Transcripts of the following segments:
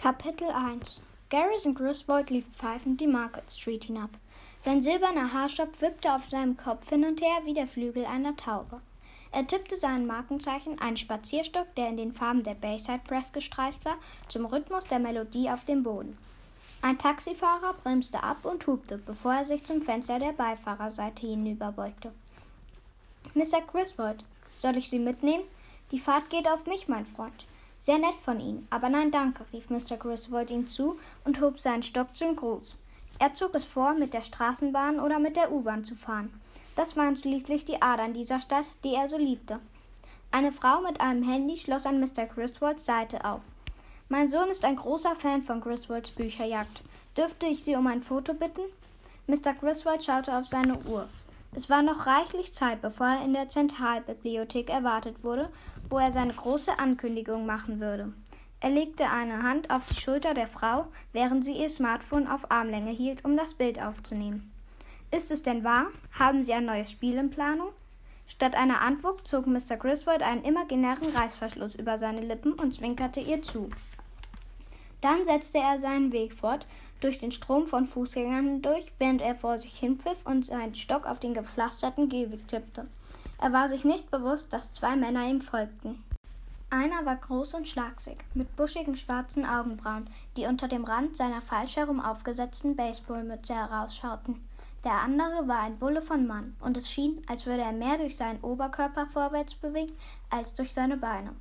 Kapitel 1 Garrison Griswold lief pfeifend die Market Street hinab. Sein silberner Haarstopp wippte auf seinem Kopf hin und her wie der Flügel einer Taube. Er tippte sein Markenzeichen, einen Spazierstock, der in den Farben der Bayside Press gestreift war, zum Rhythmus der Melodie auf dem Boden. Ein Taxifahrer bremste ab und hupte, bevor er sich zum Fenster der Beifahrerseite hinüberbeugte. Mr. Griswold, soll ich Sie mitnehmen? Die Fahrt geht auf mich, mein Freund. Sehr nett von Ihnen, aber nein, danke, rief Mr. Griswold ihm zu und hob seinen Stock zum Gruß. Er zog es vor, mit der Straßenbahn oder mit der U-Bahn zu fahren. Das waren schließlich die Adern dieser Stadt, die er so liebte. Eine Frau mit einem Handy schloss an Mr. Griswolds Seite auf. Mein Sohn ist ein großer Fan von Griswolds Bücherjagd. Dürfte ich Sie um ein Foto bitten? Mr. Griswold schaute auf seine Uhr. Es war noch reichlich Zeit, bevor er in der Zentralbibliothek erwartet wurde, wo er seine große Ankündigung machen würde. Er legte eine Hand auf die Schulter der Frau, während sie ihr Smartphone auf Armlänge hielt, um das Bild aufzunehmen. Ist es denn wahr? Haben Sie ein neues Spiel in Planung? Statt einer Antwort zog Mr. Griswold einen imaginären Reißverschluss über seine Lippen und zwinkerte ihr zu. Dann setzte er seinen Weg fort, durch den Strom von Fußgängern hindurch, während er vor sich hinpfiff und seinen Stock auf den gepflasterten Gehweg tippte. Er war sich nicht bewusst, dass zwei Männer ihm folgten. Einer war groß und schlagsig, mit buschigen schwarzen Augenbrauen, die unter dem Rand seiner falsch herum aufgesetzten Baseballmütze herausschauten. Der andere war ein Bulle von Mann, und es schien, als würde er mehr durch seinen Oberkörper vorwärts bewegen als durch seine Beine.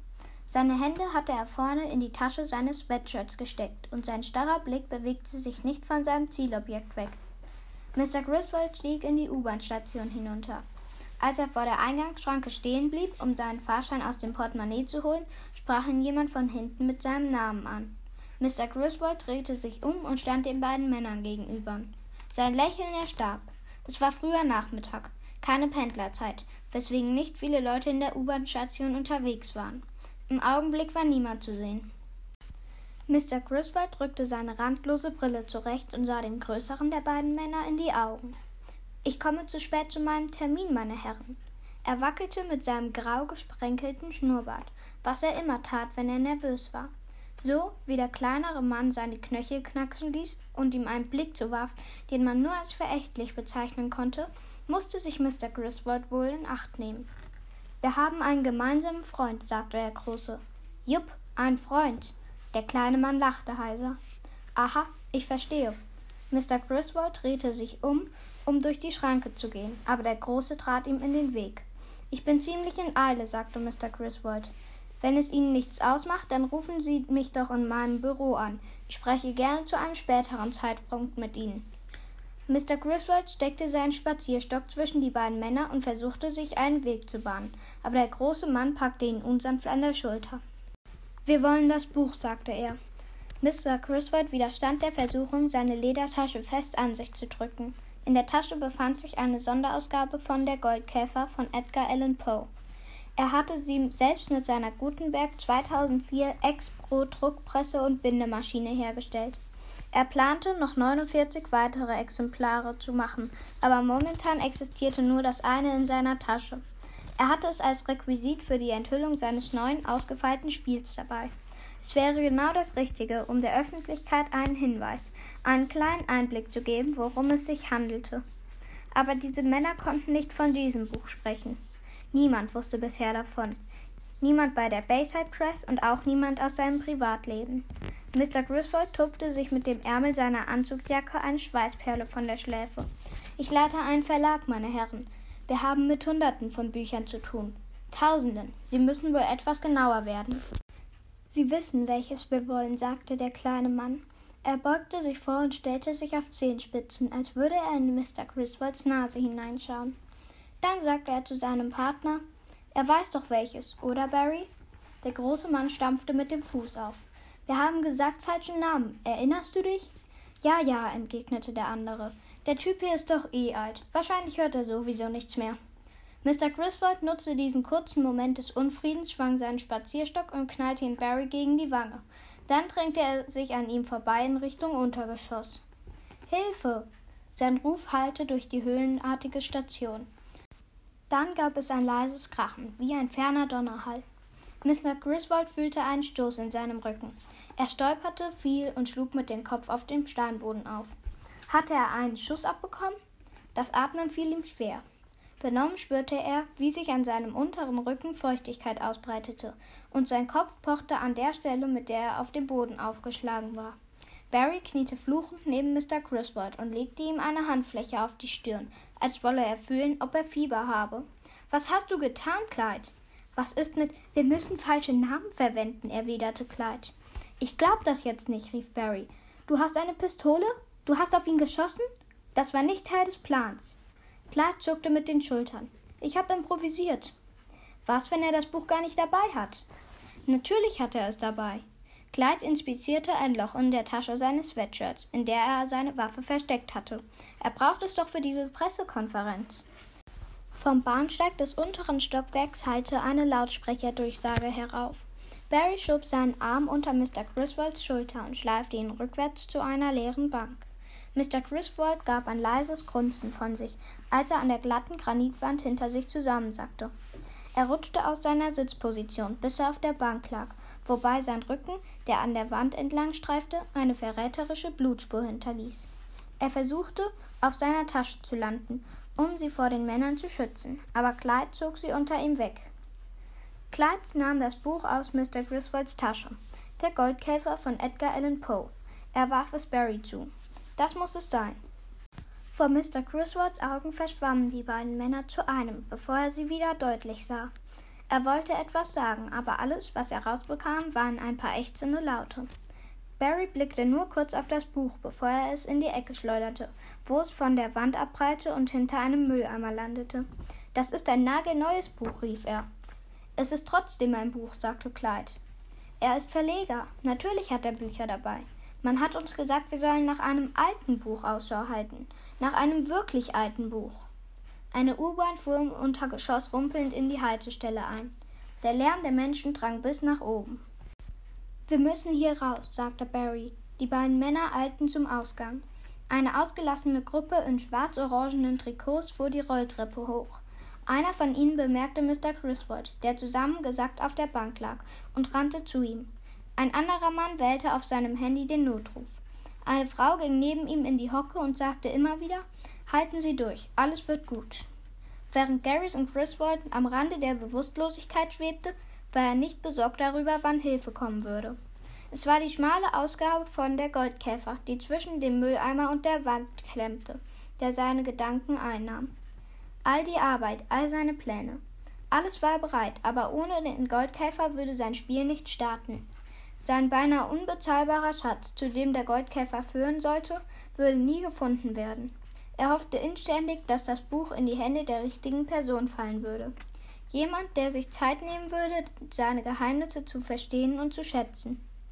Seine Hände hatte er vorne in die Tasche seines Sweatshirts gesteckt, und sein starrer Blick bewegte sich nicht von seinem Zielobjekt weg. Mr. Griswold stieg in die U-Bahn-Station hinunter. Als er vor der Eingangsschranke stehen blieb, um seinen Fahrschein aus dem Portemonnaie zu holen, sprach ihn jemand von hinten mit seinem Namen an. Mr. Griswold drehte sich um und stand den beiden Männern gegenüber. Sein Lächeln erstarb. Es war früher Nachmittag, keine Pendlerzeit, weswegen nicht viele Leute in der U-Bahn-Station unterwegs waren. Im Augenblick war niemand zu sehen. Mr. Griswold drückte seine randlose Brille zurecht und sah dem größeren der beiden Männer in die Augen. Ich komme zu spät zu meinem Termin, meine Herren. Er wackelte mit seinem grau gesprenkelten Schnurrbart, was er immer tat, wenn er nervös war. So wie der kleinere Mann seine Knöchel knacksen ließ und ihm einen Blick zuwarf, den man nur als verächtlich bezeichnen konnte, musste sich Mr. Griswold wohl in Acht nehmen. Wir haben einen gemeinsamen Freund, sagte der Große. Jupp, ein Freund. Der kleine Mann lachte heiser. Aha, ich verstehe. Mr. Griswold drehte sich um, um durch die Schranke zu gehen, aber der Große trat ihm in den Weg. Ich bin ziemlich in Eile, sagte Mr. Griswold. Wenn es Ihnen nichts ausmacht, dann rufen Sie mich doch in meinem Büro an. Ich spreche gerne zu einem späteren Zeitpunkt mit Ihnen. Mr. Griswold steckte seinen Spazierstock zwischen die beiden Männer und versuchte, sich einen Weg zu bahnen, aber der große Mann packte ihn unsanft an der Schulter. Wir wollen das Buch, sagte er. Mr. Griswold widerstand der Versuchung, seine Ledertasche fest an sich zu drücken. In der Tasche befand sich eine Sonderausgabe von Der Goldkäfer von Edgar Allan Poe. Er hatte sie selbst mit seiner Gutenberg 2004 Ex Pro Druckpresse und Bindemaschine hergestellt. Er plante, noch 49 weitere Exemplare zu machen, aber momentan existierte nur das eine in seiner Tasche. Er hatte es als Requisit für die Enthüllung seines neuen, ausgefeilten Spiels dabei. Es wäre genau das Richtige, um der Öffentlichkeit einen Hinweis, einen kleinen Einblick zu geben, worum es sich handelte. Aber diese Männer konnten nicht von diesem Buch sprechen. Niemand wusste bisher davon. Niemand bei der Bayside Press und auch niemand aus seinem Privatleben. Mr. Griswold tupfte sich mit dem Ärmel seiner Anzugsjacke eine Schweißperle von der Schläfe. Ich leite einen Verlag, meine Herren. Wir haben mit Hunderten von Büchern zu tun. Tausenden. Sie müssen wohl etwas genauer werden. Sie wissen, welches wir wollen, sagte der kleine Mann. Er beugte sich vor und stellte sich auf Zehenspitzen, als würde er in Mr. Griswolds Nase hineinschauen. Dann sagte er zu seinem Partner Er weiß doch welches, oder Barry? Der große Mann stampfte mit dem Fuß auf. Wir haben gesagt falschen Namen. Erinnerst du dich? Ja, ja, entgegnete der andere. Der Typ hier ist doch eh alt. Wahrscheinlich hört er sowieso nichts mehr. Mr. Griswold nutzte diesen kurzen Moment des Unfriedens, schwang seinen Spazierstock und knallte ihn Barry gegen die Wange. Dann drängte er sich an ihm vorbei in Richtung Untergeschoss. Hilfe! Sein Ruf hallte durch die höhlenartige Station. Dann gab es ein leises Krachen, wie ein ferner Donnerhall. Mr. Griswold fühlte einen Stoß in seinem Rücken. Er stolperte, fiel und schlug mit dem Kopf auf den Steinboden auf. Hatte er einen Schuss abbekommen? Das Atmen fiel ihm schwer. Benommen spürte er, wie sich an seinem unteren Rücken Feuchtigkeit ausbreitete, und sein Kopf pochte an der Stelle, mit der er auf dem Boden aufgeschlagen war. Barry kniete fluchend neben Mr. Griswold und legte ihm eine Handfläche auf die Stirn, als wolle er fühlen, ob er Fieber habe. Was hast du getan, Clyde? Was ist mit Wir müssen falsche Namen verwenden, erwiderte Clyde. Ich glaub das jetzt nicht, rief Barry. Du hast eine Pistole? Du hast auf ihn geschossen? Das war nicht Teil des Plans. Clyde zuckte mit den Schultern. Ich habe improvisiert. Was, wenn er das Buch gar nicht dabei hat? Natürlich hat er es dabei. Clyde inspizierte ein Loch in der Tasche seines Sweatshirts, in der er seine Waffe versteckt hatte. Er braucht es doch für diese Pressekonferenz. Vom Bahnsteig des unteren Stockwerks hallte eine Lautsprecherdurchsage herauf. Barry schob seinen Arm unter Mr. Griswolds Schulter und schleifte ihn rückwärts zu einer leeren Bank. Mr. Griswold gab ein leises Grunzen von sich, als er an der glatten Granitwand hinter sich zusammensackte. Er rutschte aus seiner Sitzposition, bis er auf der Bank lag, wobei sein Rücken, der an der Wand entlang streifte, eine verräterische Blutspur hinterließ. Er versuchte, auf seiner Tasche zu landen, um sie vor den Männern zu schützen, aber Clyde zog sie unter ihm weg. Clyde nahm das Buch aus Mr. Griswolds Tasche. Der Goldkäfer von Edgar Allan Poe. Er warf es Barry zu. Das muss es sein. Vor Mr. Griswolds Augen verschwammen die beiden Männer zu einem, bevor er sie wieder deutlich sah. Er wollte etwas sagen, aber alles, was er rausbekam, waren ein paar ächzende Laute. Barry blickte nur kurz auf das Buch, bevor er es in die Ecke schleuderte, wo es von der Wand abprallte und hinter einem Mülleimer landete. Das ist ein nagelneues Buch, rief er. Es ist trotzdem ein Buch, sagte Clyde. Er ist Verleger. Natürlich hat er Bücher dabei. Man hat uns gesagt, wir sollen nach einem alten Buch Ausschau halten. Nach einem wirklich alten Buch. Eine U-Bahn fuhr im Untergeschoss rumpelnd in die Haltestelle ein. Der Lärm der Menschen drang bis nach oben. Wir müssen hier raus, sagte Barry. Die beiden Männer eilten zum Ausgang. Eine ausgelassene Gruppe in schwarz-orangenen Trikots fuhr die Rolltreppe hoch. Einer von ihnen bemerkte Mr. Griswold, der zusammengesackt auf der Bank lag, und rannte zu ihm. Ein anderer Mann wählte auf seinem Handy den Notruf. Eine Frau ging neben ihm in die Hocke und sagte immer wieder Halten Sie durch, alles wird gut. Während Garrys und Griswold am Rande der Bewusstlosigkeit schwebte, war er nicht besorgt darüber, wann Hilfe kommen würde. Es war die schmale Ausgabe von Der Goldkäfer, die zwischen dem Mülleimer und der Wand klemmte, der seine Gedanken einnahm. All die Arbeit, all seine Pläne. Alles war bereit, aber ohne den Goldkäfer würde sein Spiel nicht starten. Sein beinahe unbezahlbarer Schatz, zu dem der Goldkäfer führen sollte, würde nie gefunden werden. Er hoffte inständig, dass das Buch in die Hände der richtigen Person fallen würde. Jemand, der sich Zeit nehmen würde, seine Geheimnisse zu verstehen und zu schätzen.